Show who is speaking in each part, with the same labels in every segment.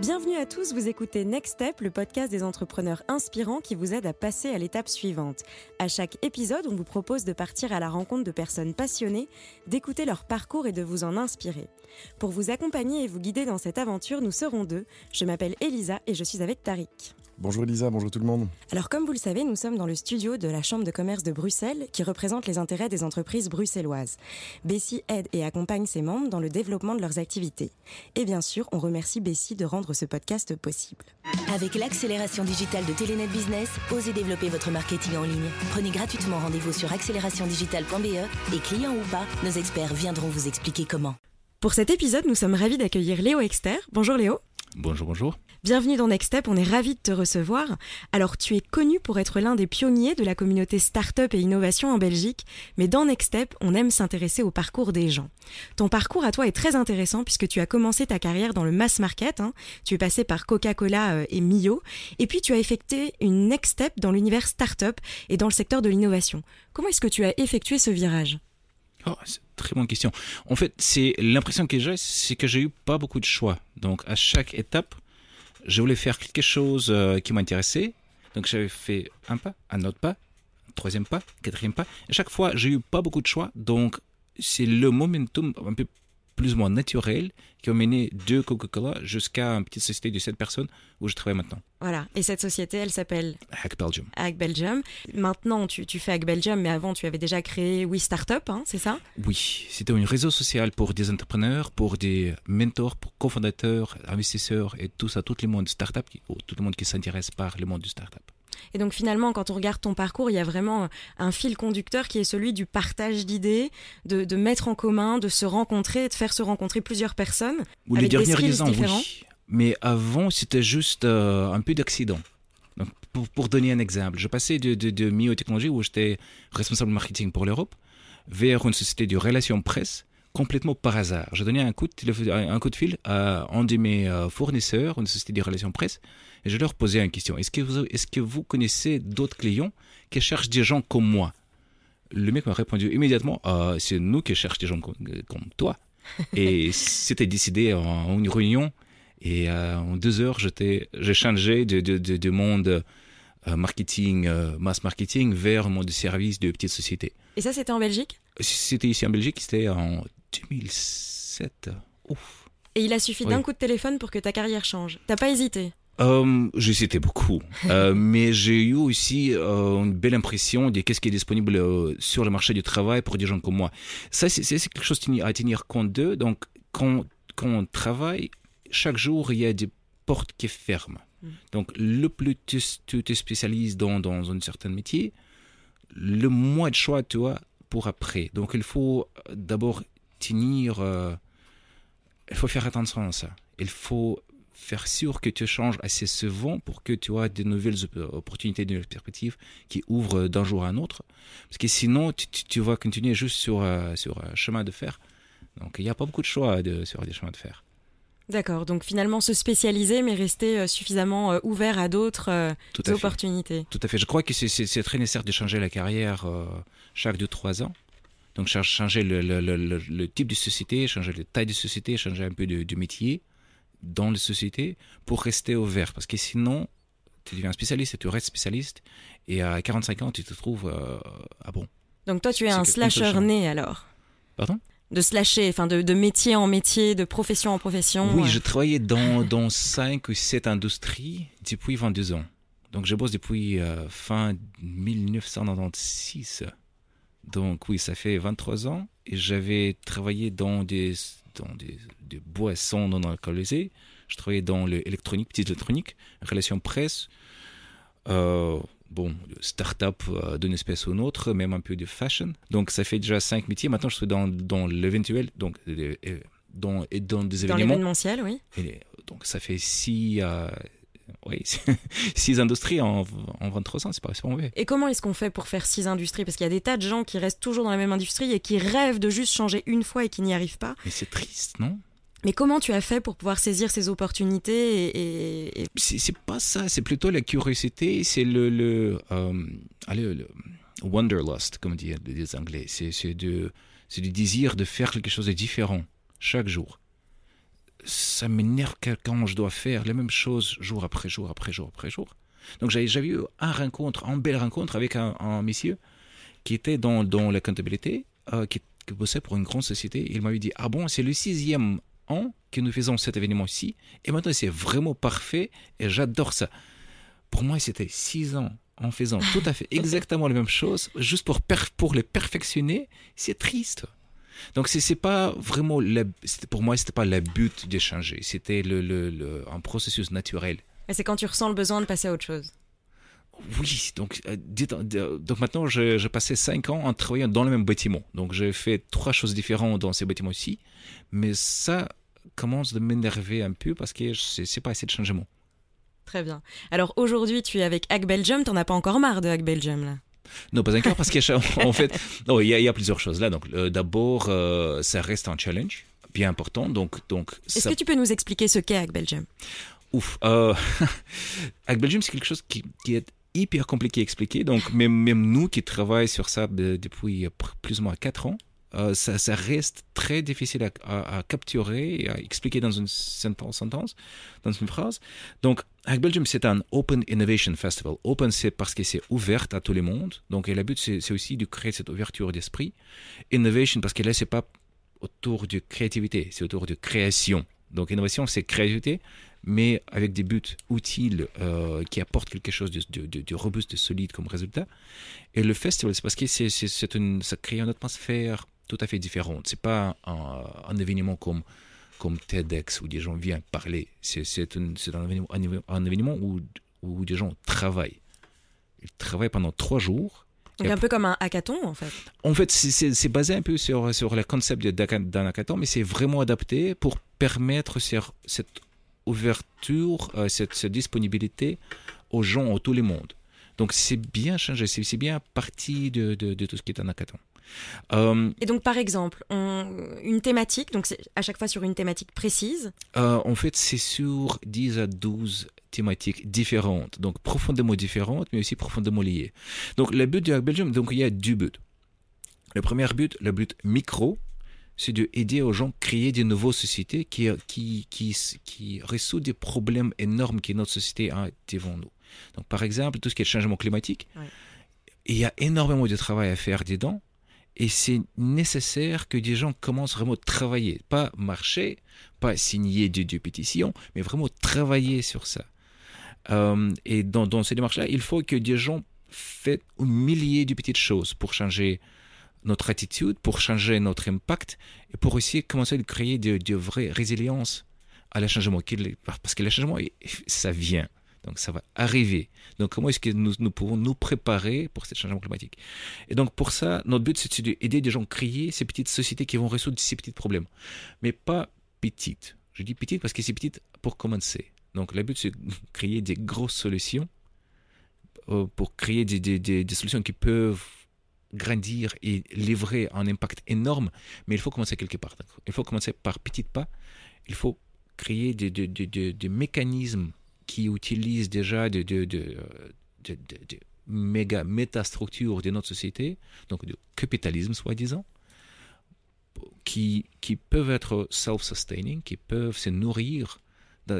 Speaker 1: Bienvenue à tous, vous écoutez Next Step, le podcast des entrepreneurs inspirants qui vous aide à passer à l'étape suivante. À chaque épisode, on vous propose de partir à la rencontre de personnes passionnées, d'écouter leur parcours et de vous en inspirer. Pour vous accompagner et vous guider dans cette aventure, nous serons deux. Je m'appelle Elisa et je suis avec Tariq.
Speaker 2: Bonjour Elisa, bonjour tout le monde.
Speaker 1: Alors comme vous le savez, nous sommes dans le studio de la Chambre de commerce de Bruxelles qui représente les intérêts des entreprises bruxelloises. Bessie aide et accompagne ses membres dans le développement de leurs activités. Et bien sûr, on remercie Bessie de rendre ce podcast possible.
Speaker 3: Avec l'accélération digitale de Telenet Business, osez développer votre marketing en ligne. Prenez gratuitement rendez-vous sur accélérationdigitale.be et clients ou pas, nos experts viendront vous expliquer comment.
Speaker 1: Pour cet épisode, nous sommes ravis d'accueillir Léo Exter. Bonjour Léo.
Speaker 4: Bonjour, bonjour.
Speaker 1: Bienvenue dans Next Step, on est ravis de te recevoir. Alors tu es connu pour être l'un des pionniers de la communauté Startup et Innovation en Belgique, mais dans Next Step, on aime s'intéresser au parcours des gens. Ton parcours à toi est très intéressant puisque tu as commencé ta carrière dans le mass market, hein. tu es passé par Coca-Cola euh, et Mio, et puis tu as effectué une Next Step dans l'univers Startup et dans le secteur de l'innovation. Comment est-ce que tu as effectué ce virage?
Speaker 4: Oh, c'est très bonne question. En fait, c'est l'impression que j'ai, c'est que j'ai eu pas beaucoup de choix. Donc, à chaque étape, je voulais faire quelque chose euh, qui m'intéressait. Donc j'avais fait un pas, un autre pas, un troisième pas, un quatrième pas. À chaque fois, j'ai eu pas beaucoup de choix. Donc c'est le momentum un peu plus ou moins naturel qui a mené de Coca-Cola jusqu'à une petite société de 7 personnes où je travaille maintenant.
Speaker 1: Voilà, et cette société, elle s'appelle
Speaker 4: Hack Belgium.
Speaker 1: Hack Belgium. Maintenant, tu, tu, fais Hack Belgium, mais avant, tu avais déjà créé We Startup, hein, c'est ça?
Speaker 4: Oui, c'était un réseau social pour des entrepreneurs, pour des mentors, pour cofondateurs, investisseurs et tout ça, tout le monde startup, tout le monde qui s'intéresse par le monde du startup.
Speaker 1: Et donc finalement, quand on regarde ton parcours, il y a vraiment un fil conducteur qui est celui du partage d'idées, de, de, mettre en commun, de se rencontrer, de faire se rencontrer plusieurs personnes.
Speaker 4: Ou les dernières des oui. Mais avant, c'était juste euh, un peu d'accident. Pour, pour, donner un exemple, je passais de, de, de Mio-Technologie, où j'étais responsable marketing pour l'Europe, vers une société de relations presse complètement par hasard. J'ai donné un coup, de, un coup de fil à un de mes euh, fournisseurs, une société de relations presse, et je leur posais une question. Est-ce que vous, est-ce que vous connaissez d'autres clients qui cherchent des gens comme moi? Le mec m'a répondu immédiatement, euh, c'est nous qui cherchons des gens comme, comme toi. et c'était décidé en, une réunion. Et euh, en deux heures, j'ai changé de, de, de, de monde euh, marketing, euh, mass marketing vers un monde de service de petites sociétés.
Speaker 1: Et ça, c'était en Belgique?
Speaker 4: C'était ici en Belgique, c'était en 2007. Ouf.
Speaker 1: Et il a suffi d'un coup de téléphone pour que ta carrière change. T'as pas hésité
Speaker 4: euh, J'hésitais beaucoup, euh, mais j'ai eu aussi euh, une belle impression de qu'est-ce qui est disponible euh, sur le marché du travail pour des gens comme moi. Ça, c'est quelque chose à tenir compte d'eux. Donc, quand, quand on travaille, chaque jour, il y a des portes qui ferment. Mm. Donc, le plus tu, tu te spécialises dans, dans un certain métier, le moins de choix tu as pour après. Donc, il faut d'abord tenir... il faut faire attention à ça. Il faut faire sûr que tu changes assez souvent pour que tu aies de nouvelles opportunités, de nouvelles perspectives qui ouvrent d'un jour à un autre. Parce que sinon, tu, tu vas continuer juste sur, euh, sur un chemin de fer. Donc, il n'y a pas beaucoup de choix de, sur des chemins de fer.
Speaker 1: D'accord, donc finalement se spécialiser, mais rester euh, suffisamment euh, ouvert à d'autres opportunités.
Speaker 4: Fait. Tout à fait. Je crois que c'est très nécessaire de changer la carrière chaque 2-3 ans. Donc changer le, le, le, le, type de société, changer la taille de société, changer un peu de, de métier dans les sociétés pour rester ouvert. Parce que sinon, tu deviens spécialiste et tu restes spécialiste. Et à 45 ans, tu te trouves euh, ah bon.
Speaker 1: Donc toi, tu es un slasher né alors?
Speaker 4: Pardon?
Speaker 1: De slasher, enfin de, de, métier en métier, de profession en profession.
Speaker 4: Oui, je travaillais dans, dans 5 ou 7 industries depuis 22 ans. Donc je bosse depuis euh, fin 1996. Donc oui, ça fait 23 ans. Et j'avais travaillé dans des dans des, des boissons non alcoolisées. Je travaillais dans l'électronique, petite électronique, relation presse, euh, bon, start-up euh, d'une espèce ou une autre, même un peu de fashion. Donc ça fait déjà cinq métiers. Maintenant, je suis dans, dans l'éventuel, donc dans, et dans des événements. Dans
Speaker 1: l'événementiel, oui.
Speaker 4: Et, donc ça fait six, euh, oui, six industries en, en 23 ans, c'est pas, pas mauvais.
Speaker 1: Et comment est-ce qu'on fait pour faire six industries? Parce qu'il y a des tas de gens qui restent toujours dans la même industrie et qui rêvent de juste changer une fois et qui n'y arrivent pas.
Speaker 4: Mais c'est triste, non?
Speaker 1: Mais comment tu as fait pour pouvoir saisir ces opportunités et, et...
Speaker 4: C'est pas ça, c'est plutôt la curiosité, c'est le, le, euh, allez, le wanderlust, comme disent les Anglais. C'est du désir de faire quelque chose de différent chaque jour ça m'énerve quand je dois faire la même chose jour après jour après jour après jour. Donc j'avais eu un rencontre, une belle rencontre avec un, un monsieur qui était dans, dans la comptabilité, euh, qui, qui, bossait pour une grande société. Il m'avait dit, ah bon, c'est le sixième an que nous faisons cet événement-ci, et maintenant c'est vraiment parfait, et j'adore ça. Pour moi, c'était six ans en faisant tout à fait exactement la même chose, juste pour, pour les perfectionner, c'est triste. Donc c'est c'est pas vraiment la, pour moi c'était pas le but d'échanger, c'était le, le, le, un processus naturel.
Speaker 1: Et c'est quand tu ressens le besoin de passer à autre chose.
Speaker 4: Oui, donc, euh, donc maintenant, j'ai passé cinq ans en travaillant dans le même bâtiment. Donc, j'ai fait trois choses différentes dans ces bâtiments-ci. Mais ça commence de m'énerver un peu parce que c'est pas assez de changement.
Speaker 1: Très bien. Alors, aujourd'hui, tu es avec Hack Belgium. T'en as pas encore marre de Hack Belgium, là?
Speaker 4: Non, pas encore, parce qu'en fait, il y, y, a plusieurs choses là. Donc, euh, d'abord, euh, ça reste un challenge bien important. Donc, donc.
Speaker 1: Est-ce ça... que tu peux nous expliquer ce qu'est Hack Belgium
Speaker 4: Ouf. Euh, Hack Belgium, c'est quelque chose qui, qui, est hyper compliqué à expliquer. Donc, même, même nous qui travaillons sur ça depuis plus ou moins 4 ans, euh, ça, reste très difficile à, capturer et à expliquer dans une sentence, dans une phrase. Donc, Hack Belgium, c'est un Open Innovation Festival. Open, c'est parce que c'est ouvert à tout le monde. Donc, et le but, c'est aussi de créer cette ouverture d'esprit. Innovation, parce que là, c'est pas autour de créativité, c'est autour de création. Donc, innovation, c'est créativité, mais avec des buts utiles euh, qui apportent quelque chose de, robuste, de solide comme résultat. Et le festival, c'est parce que ça crée une atmosphère tout à fait différente. C'est pas un, un, événement comme, comme TEDx où des gens viennent parler. C'est, un, un, événement, un événement où, où des gens travaillent. Ils travaillent pendant trois jours.
Speaker 1: Donc un peu comme un hackathon en fait.
Speaker 4: En fait, c'est, c'est basé un peu sur, sur le concept d'un hackathon, mais c'est vraiment adapté pour permettre sur cette ouverture, euh, cette, cette, disponibilité aux gens, à tout le monde. Donc c'est bien changé, c'est bien parti de, de, de, tout ce qui est un hackathon.
Speaker 1: Euh, Et donc par exemple, on, une thématique, donc à chaque fois sur une thématique précise
Speaker 4: euh, En fait, c'est sur 10 à 12 thématiques différentes, donc profondément différentes, mais aussi profondément liées. Donc le but du Hack Belgium, donc il y a deux buts. Le premier but, le but micro, c'est d'aider aux gens à créer de nouvelles sociétés qui, qui, qui, qui résout des problèmes énormes que notre société a devant nous. Donc, par exemple, tout ce qui est changement climatique, ouais. il y a énormément de travail à faire dedans. Et c'est nécessaire que des gens commencent vraiment à travailler, pas marcher, pas signer des, des pétitions, mais vraiment travailler sur ça. Euh, et dans, ces démarches-là, il faut que des gens fassent un millier de petites choses pour changer notre attitude, pour changer notre impact et pour aussi commencer à créer de, de vraies résilience à le changement. Parce que le changement, ça vient. Donc ça va arriver. Donc comment est-ce que nous, nous, pouvons nous préparer pour ce changement climatique Et donc pour ça, notre but, c'est d'aider des gens à créer ces petites sociétés qui vont résoudre ces petits problèmes. Mais pas petites. Je dis petites parce que c'est petites pour commencer. Donc le but, c'est de créer des grosses solutions euh, pour créer des, des, des, des solutions qui peuvent grandir et livrer un impact énorme, mais il faut commencer quelque part. Il faut commencer par petits pas. Il faut créer des, des, des, des mécanismes qui utilisent déjà des de, de, de, de, méga métastructures de notre société, donc de capitalisme soi-disant, qui, qui peuvent être self-sustaining, qui peuvent se nourrir,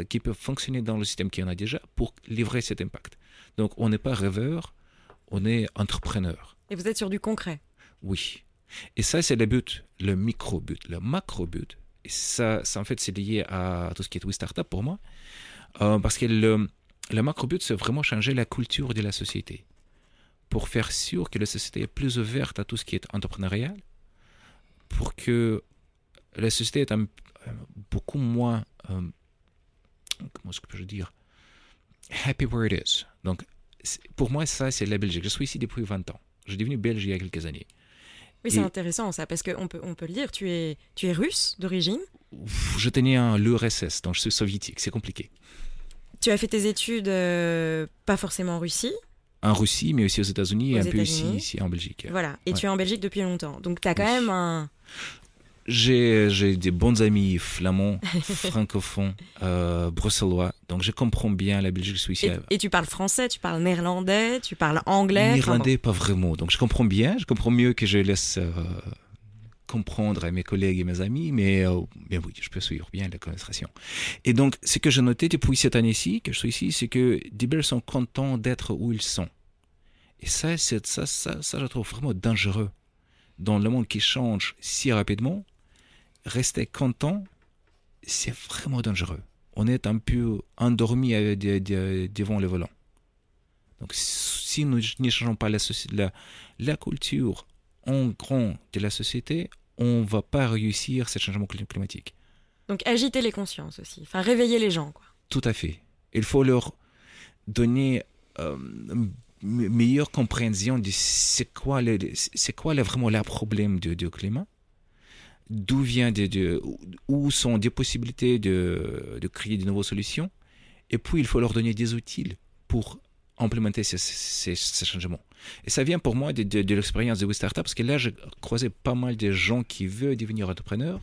Speaker 4: qui peuvent fonctionner dans le système qui en a déjà pour livrer cet impact. Donc on n'est pas rêveur, on est entrepreneur.
Speaker 1: Et vous êtes sur du concret
Speaker 4: Oui. Et ça, c'est le but, le micro-but. Le macro-but, et ça, ça en fait, c'est lié à tout ce qui est Oui Startup pour moi. Euh, parce que le, le macro-but, c'est vraiment changer la culture de la société. Pour faire sûr que la société est plus ouverte à tout ce qui est entrepreneurial. Pour que la société est un, beaucoup moins. Euh, comment est-ce que je peux dire Happy where it is. Donc, pour moi, ça, c'est la Belgique. Je suis ici depuis 20 ans. Je suis devenu belge il y a quelques années.
Speaker 1: Oui, c'est intéressant ça, parce qu'on peut, on peut le dire, tu es, tu es russe d'origine
Speaker 4: Je tenais un l'URSS, donc je suis soviétique, c'est compliqué.
Speaker 1: Tu as fait tes études euh, pas forcément en Russie
Speaker 4: En Russie, mais aussi aux États-Unis et un peu ici, ici en Belgique.
Speaker 1: Voilà, et ouais. tu es en Belgique depuis longtemps, donc tu as quand oui. même un...
Speaker 4: J'ai des bons amis flamands, francophones, euh, bruxellois, donc je comprends bien la Belgique, je suis ici.
Speaker 1: Et, et, tu parles français, tu parles néerlandais, tu parles anglais
Speaker 4: Néerlandais, enfin bon. pas vraiment, donc je comprends bien, je comprends mieux que je laisse euh, comprendre à mes collègues et mes amis, mais, euh, mais oui, je peux suivre bien la conversation. Et donc, ce que j'ai noté depuis cette année-ci, que je suis ici, c'est que des sont contents d'être où ils sont. Et ça, ça, ça, ça, je trouve vraiment dangereux. Dans le monde qui change si rapidement, rester content, c'est vraiment dangereux. On est un peu endormi devant le volant. Donc, si nous ne changeons pas la, la, la culture en grand de la société, on ne va pas réussir ce changement climatique.
Speaker 1: Donc, agiter les consciences aussi, enfin, réveiller les gens. Quoi.
Speaker 4: Tout à fait. Il faut leur donner euh, meilleure compréhension de c'est quoi, c'est quoi vraiment le problème du, climat d'où vient de, où sont des possibilités de, de, créer de nouvelles solutions? Et puis il faut leur donner des outils pour implémenter ces, ces, changements. Et ça vient pour moi de, de, l'expérience de WeStartup, parce que là, j'ai croisé pas mal de gens qui veulent devenir entrepreneurs.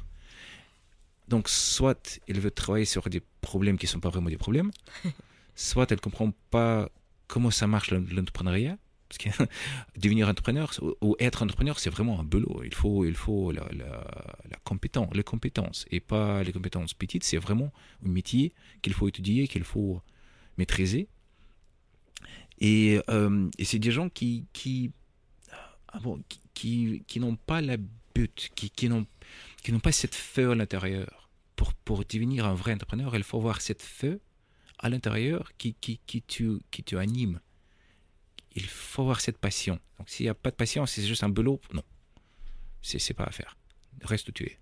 Speaker 4: Donc, soit ils veulent travailler sur des problèmes qui ne sont pas vraiment des problèmes, soit ils ne comprennent pas comment ça marche l'entrepreneuriat? Parce que devenir entrepreneur ou être entrepreneur, c'est vraiment un boulot. Il faut, il faut la, compétence, les compétences, et pas les compétences petites. C'est vraiment un métier qu'il faut étudier, qu'il faut maîtriser. Et, euh, c'est des gens ah qui, n'ont pas la but, qui, qui n'ont qui n'ont pas cette feu à l'intérieur. Pour, pour devenir un vrai entrepreneur, il faut avoir cette feu à l'intérieur qui, qui, qui, te, qui te anime. Il faut avoir cette passion. Donc s'il n'y a pas de passion, c'est juste un boulot, non. C'est pas à faire. Reste où tu es.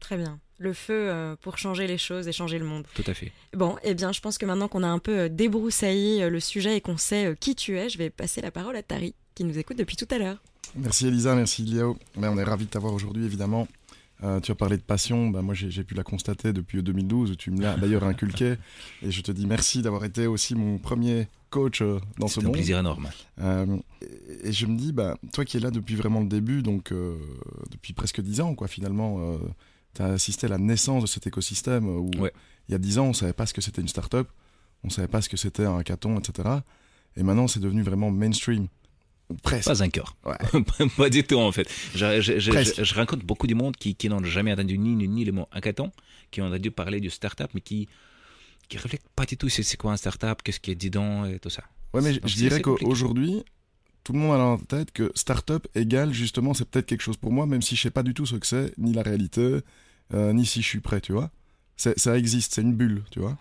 Speaker 1: Très bien. Le feu euh, pour changer les choses et changer le monde.
Speaker 4: Tout à fait.
Speaker 1: Bon, eh bien, je pense que maintenant qu'on a un peu euh, débroussaillé euh, le sujet et qu'on sait qui tu es, je vais passer la parole à Tari, qui nous écoute depuis tout à l'heure.
Speaker 2: Merci Elisa, merci Léo. on est ravis de t'avoir aujourd'hui, évidemment. Tu as parlé de passion, bah, moi j'ai pu la constater depuis 2012, tu me l'as d'ailleurs inculqué, et je te dis merci d'avoir été aussi mon premier coach dans ce monde.
Speaker 4: C'est un plaisir énorme.
Speaker 2: et, je me dis, bah, toi qui es là depuis vraiment le début, donc depuis presque 10 ans, quoi, finalement, tu as assisté à la naissance de cet écosystème où il y a 10 ans, on savait pas ce que c'était une start-up, on savait pas ce que c'était un hackathon, etc. Et maintenant, c'est devenu vraiment mainstream.
Speaker 4: Presque. Pas encore. pas du tout, en fait. Je, je, je, rencontre beaucoup de monde qui, qui n'ont jamais entendu ni, ni, le mot hackathon, qui ont entendu parler de start-up, mais qui qui reflètent pas du tout c'est quoi un start-up, qu'est-ce qui est dedans et tout ça.
Speaker 2: Ouais, mais je dirais qu'aujourd'hui, tout le monde a en tête que startup égale justement c'est peut-être quelque chose pour moi, même si je sais pas du tout ce que c'est, ni la réalité, euh, ni si je suis prêt, tu vois. Ça existe, c'est une bulle, tu vois.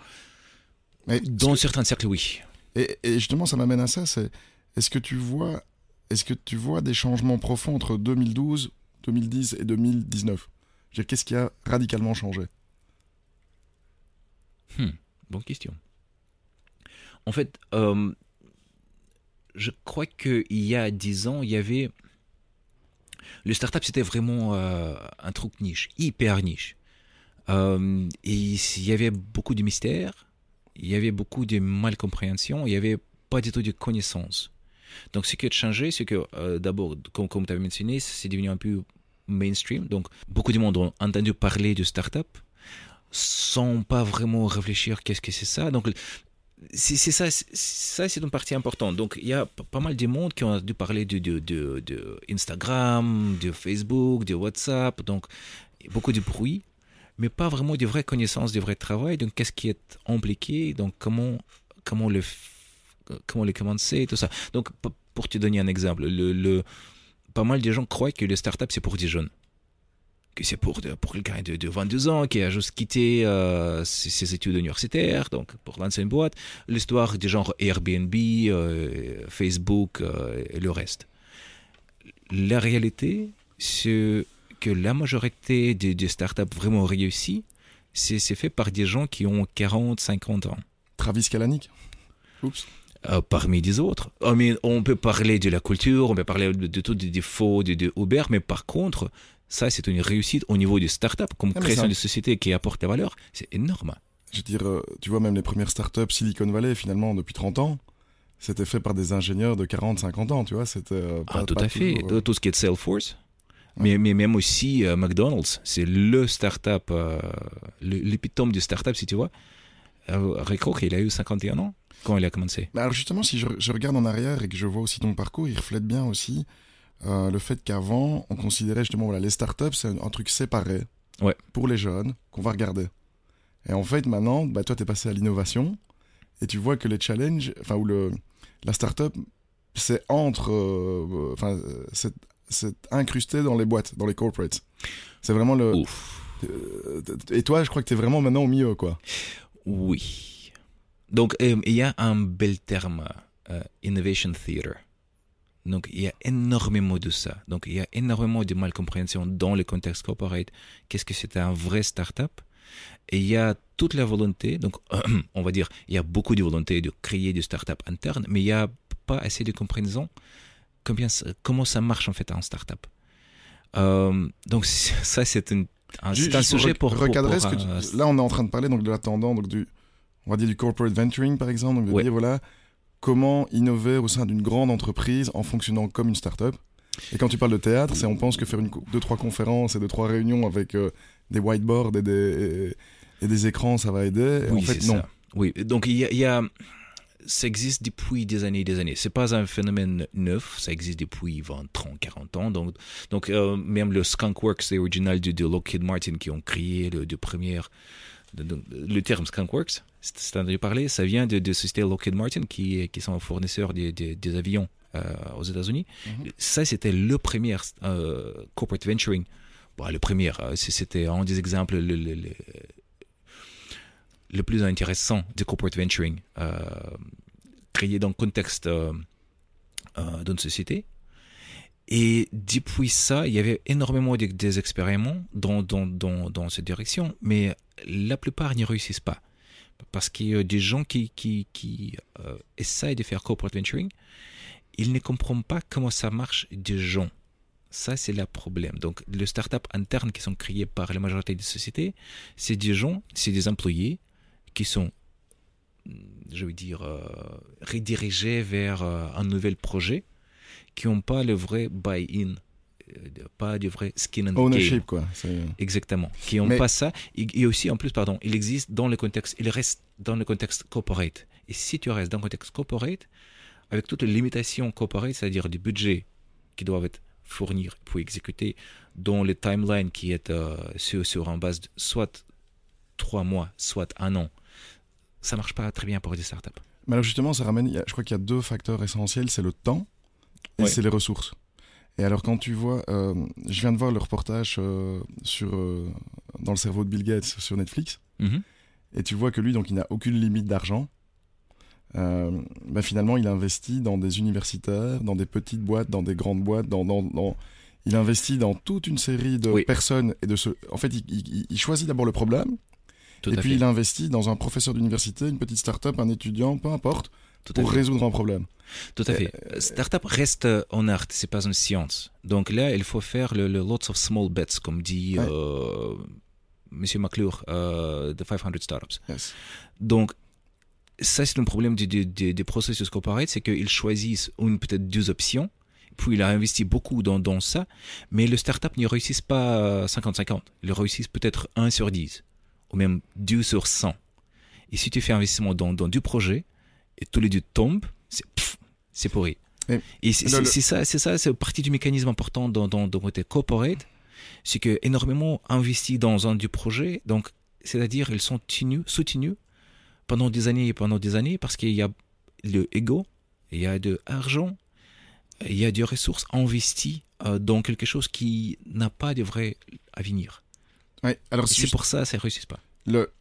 Speaker 4: Mais Dans certains cercles, oui.
Speaker 2: Et, justement, ça m'amène à ça, c'est est-ce que tu vois, est-ce que tu vois des changements profonds entre 2012, 2010 et 2019 Qu'est-ce qui a radicalement changé?
Speaker 4: Hmm, Bonne question. En fait, euh, je crois qu'il y a dix ans, il y avait. Le startup, c'était vraiment euh, un truc niche, hyper niche. Euh, et il y avait beaucoup de mystères, il y avait beaucoup de malcompréhension, il n'y avait pas du tout de connaissances. Donc, ce qui a changé, c'est que euh, d'abord, comme, comme tu avais mentionné, c'est devenu un peu mainstream. Donc, beaucoup de monde ont entendu parler de startup sans pas vraiment réfléchir qu'est-ce que c'est ça. Donc, c'est ça, ça c'est une partie importante. Donc il y a pas mal de monde qui ont dû parler de, de, de, Instagram, de Facebook, de WhatsApp, donc beaucoup de bruit, mais pas vraiment de vraies connaissances, de vrai travail. Donc qu'est-ce qui est impliqué, donc comment comment le comment le commencer, tout ça. Donc pour te donner un exemple, le, le pas mal de gens croient que les startups c'est pour des jeunes que c'est pour, pour quelqu'un de, de 22 ans qui a juste quitté euh, ses, études universitaires, donc pour lancer une boîte, l'histoire du genre Airbnb, euh, Facebook euh, et le reste. La réalité, c'est que la majorité des, des startups vraiment réussies, c'est fait par des gens qui ont 40, 50 ans.
Speaker 2: Travis Kalanick
Speaker 4: Oups. Parmi des autres. On peut parler de la culture, on peut parler de, tous les défauts de, de, Uber, mais par contre, ça, c'est une réussite au niveau des startups, comme ah, création de sociétés qui apporte la valeur. C'est énorme.
Speaker 2: Je veux dire, euh, tu vois, même les premières startups Silicon Valley, finalement, depuis 30 ans, c'était fait par des ingénieurs de 40, 50 ans, tu vois. C'était euh,
Speaker 4: ah, tout à fait. Euh, tout ce qui est Salesforce. Mais, mais même aussi McDonald's, c'est le startup, l'épitome du startup, si tu vois. Ray Kroc, il a eu 51 ans quand il a commencé.
Speaker 2: Alors justement, si je, je, regarde en arrière et que je vois aussi ton parcours, il reflète bien aussi le fait qu'avant, on considérait justement voilà, les startups, c'est un, truc séparé
Speaker 4: ouais.
Speaker 2: pour les jeunes qu'on va regarder. Et en fait, maintenant, bah, toi, tu es passé à l'innovation et tu vois que les challenges, enfin, ou le, la startup, c'est entre. Enfin, c'est incrusté dans les boîtes, dans les corporates. C'est vraiment le. et toi, je crois que tu es vraiment maintenant au milieu, quoi.
Speaker 4: Oui. Donc, il y a un bel terme, innovation theater. Donc, il y a énormément de ça. Donc, il y a énormément de malcompréhension dans le contexte corporate. Qu'est-ce que c'est un vrai startup? Et il y a toute la volonté, donc, on va dire, il y a beaucoup de volonté de créer des startups internes, mais il n'y a pas assez de compréhension combien, comment ça marche en fait en startup. Euh, donc, ça, c'est un, un, sujet pour,
Speaker 2: recadrer. là, on est en train de parler donc, de la tendance, donc, du, on va dire du corporate venturing par exemple. Donc, dire, voilà, comment innover au sein d'une grande entreprise en fonctionnant comme une start-up. Et quand tu parles de théâtre, c'est on pense que faire une, deux, trois conférences et deux, trois réunions avec euh, des whiteboards et des, et, des écrans, ça va aider.
Speaker 4: oui,
Speaker 2: en fait, non.
Speaker 4: Ça. Oui, donc il y, a, ça existe depuis des années et des années. C'est pas un phénomène neuf, ça existe depuis 20, 30, 40 ans. Donc, donc euh, même le Skunkworks, l'original de, de Lockheed Martin qui ont créé le, de première le terme Skunkworks, c'est entendu parler, ça vient de, de société Lockheed Martin qui, qui sont fournisseurs des, des, avions euh, aux États-Unis. Mhm. Ça, c'était le premier euh, corporate venturing. Bon, le premier, euh, c'était un des exemples le, le, le, plus intéressant de corporate venturing, créé dans le contexte d'une société. Et depuis ça, il y avait énormément de, des expériments dans, dans, dans, dans, cette direction, mais la plupart n'y réussissent pas. Parce qu'il y a des gens qui, qui, qui euh, essayent de faire corporate venturing, ils ne comprennent pas comment ça marche des gens. Ça, c'est le problème. Donc, les startups internes qui sont créées par la majorité des sociétés, c'est des gens, c'est des employés qui sont, je veux dire, euh, redirigés vers euh, un nouvel projet qui n'ont pas le vrai buy-in pas du vrai skin and
Speaker 2: Ownership, quoi.
Speaker 4: Exactement. Qui n'ont pas ça. Et, aussi, en plus, pardon, il existe dans le contexte, il reste dans le contexte corporate. Et si tu restes dans le contexte corporate, avec toutes les limitations corporate, c'est-à-dire du budget qui doivent être fournir pour exécuter dans le timeline qui est euh, sur, sur en base de soit trois mois, soit un an, ça marche pas très bien pour des startups.
Speaker 2: Mais alors justement, ça ramène, je crois qu'il y a deux facteurs essentiels, c'est le temps et c'est les ressources. Et alors quand tu vois, euh, je viens de voir le reportage euh, sur, euh, dans le cerveau de Bill Gates sur Netflix,
Speaker 4: mhm.
Speaker 2: et tu vois que lui, donc il n'a aucune limite d'argent. Ben, finalement, il investit dans des universitaires, dans des petites boîtes, dans des grandes boîtes, dans, dans, il investit dans toute une série de personnes et de ce. En fait, il, choisit d'abord le problème, et puis il investit dans un professeur d'université, une petite start-up, un étudiant, peu importe, pour résoudre un problème.
Speaker 4: Tout à fait. Euh, Startup reste en art, c'est pas une science. Donc là, il faut faire le, lots of small bets, comme dit euh, Monsieur McClure euh, de 500 Startups. Donc, ça, c'est un problème des, processus corporate, c'est qu'ils choisissent une, peut-être deux options, puis il a investi beaucoup dans, dans ça, mais le startup ne réussit pas 50-50. Il réussit peut-être 1 sur 10, ou même 2 sur 100. Et si tu fais investissement dans, dans du projet, et tous les deux tombent, c'est c'est pourri. Et, c'est ça, c'est ça, c'est partie du mécanisme important dans, dans, dans côté corporate, c'est que énormément investi dans un du projet, donc c'est-à-dire ils sont tenus, soutenus pendant des années et pendant des années parce qu'il y a le ego, il y a de l'argent, il y a des ressources investies euh, dans quelque chose qui n'a pas de vrai avenir.
Speaker 2: Ouais, alors
Speaker 4: c'est pour ça que ça ne réussit pas.
Speaker 2: Le,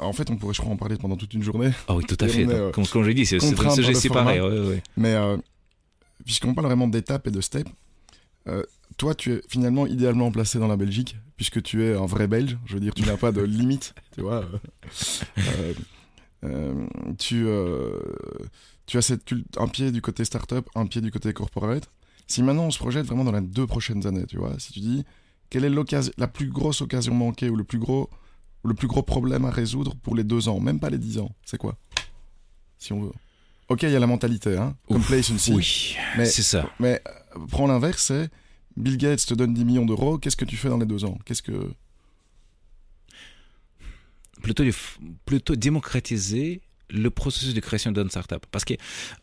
Speaker 2: en fait, on pourrait, je crois, en parler pendant toute une journée.
Speaker 4: Ah oui, tout à fait. Euh, comme, comme je dit, c'est un sujet séparé.
Speaker 2: Mais euh, puisqu'on parle vraiment d'étapes et de steps, euh, toi, tu es finalement idéalement placé dans la Belgique, puisque tu es un vrai Belge. Je veux dire, tu n'as pas de limite, tu vois. tu, tu as cette un pied du côté startup, un pied du côté corporate. Si maintenant on se projette vraiment dans les deux prochaines années, tu vois, si tu dis quelle est la plus grosse occasion manquée ou le plus gros le plus gros problème à résoudre pour les deux ans, même pas les dix ans, c'est quoi? Si on veut. Ok, il y a la mentalité, hein, complacency.
Speaker 4: Oui, mais c'est ça.
Speaker 2: Mais euh, prends l'inverse, c'est Bill Gates te donne 10 millions d'euros, qu'est-ce que tu fais dans les deux ans? Qu'est-ce que
Speaker 4: plutôt, plutôt démocratiser le processus de création d'une startup. Parce que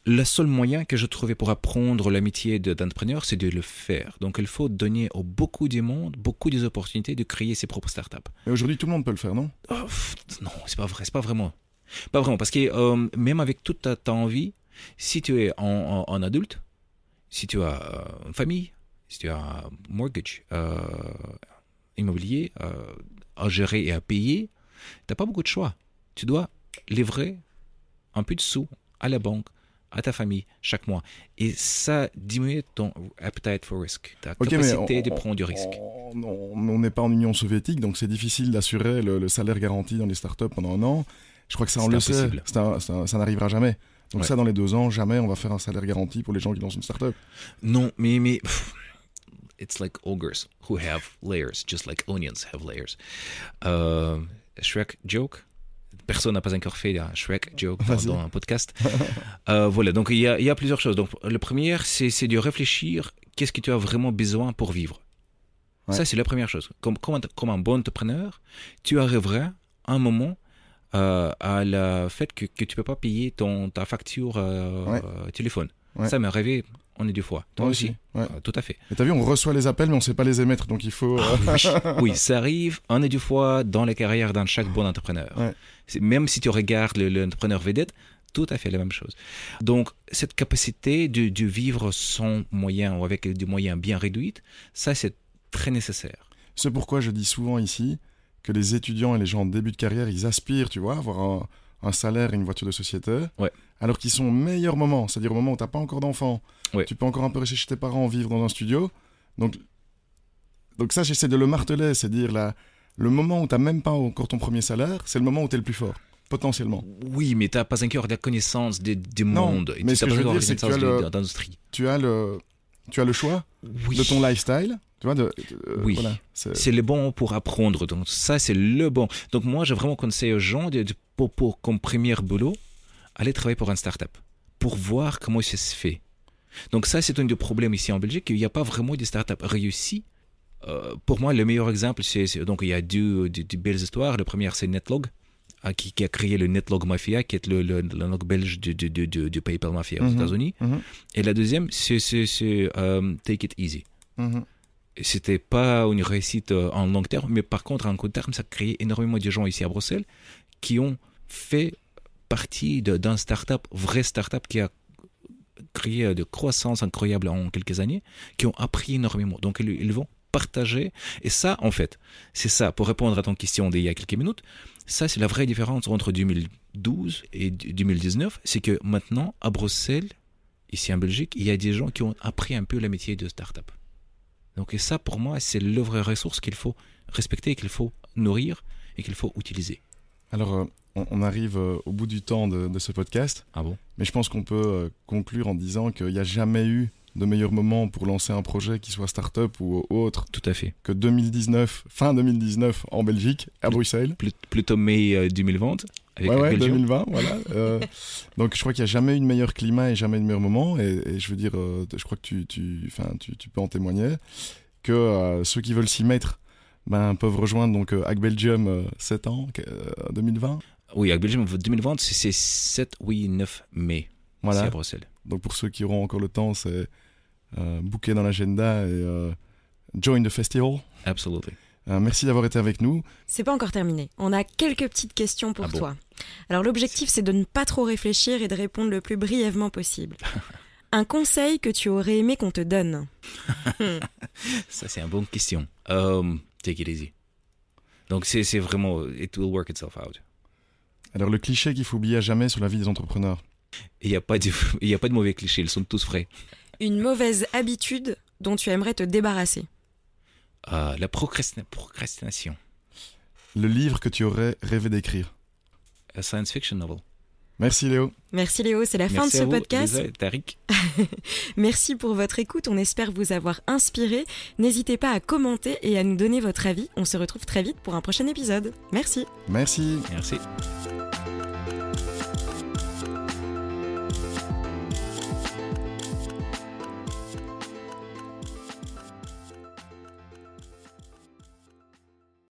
Speaker 4: le seul moyen que je trouvais pour apprendre le métier d'entrepreneur, c'est de le faire. Donc il faut donner à beaucoup de monde, beaucoup des opportunités de créer ses propres startups.
Speaker 2: Et aujourd'hui, tout le monde peut le faire, non?
Speaker 4: Oh, Non, c'est pas vrai, c'est pas vraiment. Pas vraiment, parce que euh, même avec toute ta, envie, si tu es en, adulte, si tu as euh, une famille, si tu as un mortgage euh, immobilier à gérer et à payer, tu n'as pas beaucoup de choix. Tu dois livrer un peu de sous à la banque, à ta famille chaque mois. Et ça diminue ton appetite for risk, ta capacité de prendre du risque.
Speaker 2: On n'est pas en Union soviétique, donc c'est difficile d'assurer le, salaire garanti dans les startups pendant un an. Je crois que ça, on le sait, ça n'arrivera jamais. Donc ça, dans les deux ans, jamais on va faire un salaire garanti pour les gens qui lancent une startup.
Speaker 4: Non, mais... mais it's like ogres who have layers, just like onions have layers. Euh, Shrek joke? Personne n'a pas encore fait un Shrek joke dans, un podcast. Euh, voilà, donc il y, a, plusieurs choses. Donc le premier, c'est de réfléchir qu'est-ce que tu as vraiment besoin pour vivre? Ça, c'est la première chose. Comme, comme, un bon entrepreneur, tu arriveras un moment euh, à le fait que, que tu peux pas payer ton, ta facture euh, téléphone. Ça m'est arrivé on est deux fois. Toi aussi, tout à fait.
Speaker 2: Et t'as vu, on reçoit les appels, mais on sait pas les émettre, donc il faut.
Speaker 4: Ah oui. ça arrive on est deux fois dans la carrière d'un chaque bon entrepreneur. Même si tu regardes l'entrepreneur vedette, tout à fait la même chose. Donc, cette capacité de, vivre sans moyens ou avec des moyens bien réduits, ça, c'est très nécessaire.
Speaker 2: C'est pourquoi je dis souvent ici que les étudiants et les gens en début de carrière, ils aspirent, tu vois, à avoir un, un salaire et une voiture de société.
Speaker 4: Ouais
Speaker 2: alors qu'ils sont au meilleur moment, c'est-à-dire au moment où tu n'as pas encore d'enfant, tu peux encore un peu rester chez tes parents, vivre dans un studio. Donc, donc ça, j'essaie de le marteler, c'est-à-dire le moment où tu n'as même pas encore ton premier salaire, c'est le moment où tu es le plus fort, potentiellement.
Speaker 4: Oui, mais tu n'as pas encore la connaissance du, monde.
Speaker 2: mais ce que je veux dire, c'est que tu as, le, tu as le, tu as le choix de ton lifestyle. Tu vois, de,
Speaker 4: oui, c'est le bon pour apprendre. Donc ça, c'est le bon. Donc moi, j'ai vraiment conseillé aux gens de, pour, pour, comme premier boulot, aller travailler pour une start-up pour voir comment ça se fait. Donc ça, c'est un des problèmes ici en Belgique, il n'y a pas vraiment de start-up réussies. Euh, pour moi, le meilleur exemple, c'est donc il y a deux, belles histoires. La première, c'est Netlog, hein, qui, a créé le Netlog Mafia, qui est le, le, log belge du, du, PayPal Mafia aux mhm. États-Unis. Mhm. Et la deuxième, c'est euh, Take It Easy. Mhm. C'était pas une réussite euh, en long terme, mais par contre, en court terme, ça a créé énormément de gens ici à Bruxelles qui ont fait partie d'un start-up, vrai start-up qui a créé de croissance incroyable en quelques années, qui ont appris énormément. Donc ils, vont partager. Et ça, en fait, c'est ça, pour répondre à ton question d'il y a quelques minutes, ça c'est la vraie différence entre 2012 et 2019, c'est que maintenant, à Bruxelles, ici en Belgique, il y a des gens qui ont appris un peu le métier de start-up. Donc et ça, pour moi, c'est le vraie ressource qu'il faut respecter, qu'il faut nourrir et qu'il faut utiliser.
Speaker 2: Alors, euh, on, arrive euh, au bout du temps de, ce podcast.
Speaker 4: Ah bon?
Speaker 2: Mais je pense qu'on peut euh, conclure en disant qu'il n'y a jamais eu de meilleur moment pour lancer un projet qui soit start-up ou autre.
Speaker 4: Tout à fait.
Speaker 2: Que 2019, fin 2019 en Belgique, à Bruxelles.
Speaker 4: plutôt mai 2020.
Speaker 2: Avec ouais, 2020, voilà. donc je crois qu'il n'y a jamais eu de meilleur climat et jamais de meilleur moment. Et, je veux dire, je crois que tu, tu, tu, tu peux en témoigner, que ceux qui veulent s'y mettre ben, peuvent rejoindre donc Hack Belgium 7 ans, 2020.
Speaker 4: Oui, avec Belgium 2020, c'est 7, oui, 9 mai. Voilà. à Bruxelles.
Speaker 2: Donc pour ceux qui auront encore le temps, c'est euh, booker dans l'agenda et euh, join the festival.
Speaker 4: Absolutely.
Speaker 2: Euh, merci d'avoir été avec nous.
Speaker 1: C'est pas encore terminé. On a quelques petites questions pour ah toi. Alors l'objectif, c'est de ne pas trop réfléchir et de répondre le plus brièvement possible. un conseil que tu aurais aimé qu'on te donne?
Speaker 4: Ça, c'est une bonne question. Um, take it easy. Donc c'est vraiment, it will work itself out.
Speaker 2: Alors le cliché qu'il faut oublier à jamais sur la vie des entrepreneurs
Speaker 4: Il n'y a, pas de, a pas de mauvais clichés, ils sont tous frais.
Speaker 1: Une mauvaise habitude dont tu aimerais te débarrasser
Speaker 4: euh, La procrastination.
Speaker 2: Le livre que tu aurais rêvé d'écrire
Speaker 4: A science fiction novel.
Speaker 2: Merci Léo.
Speaker 1: Merci Léo, c'est la fin de ce podcast.
Speaker 4: Tariq.
Speaker 1: Merci pour votre écoute, on espère vous avoir inspiré. N'hésitez pas à commenter et à nous donner votre avis. On se retrouve très vite pour un prochain épisode. Merci.
Speaker 2: Merci.
Speaker 4: Merci.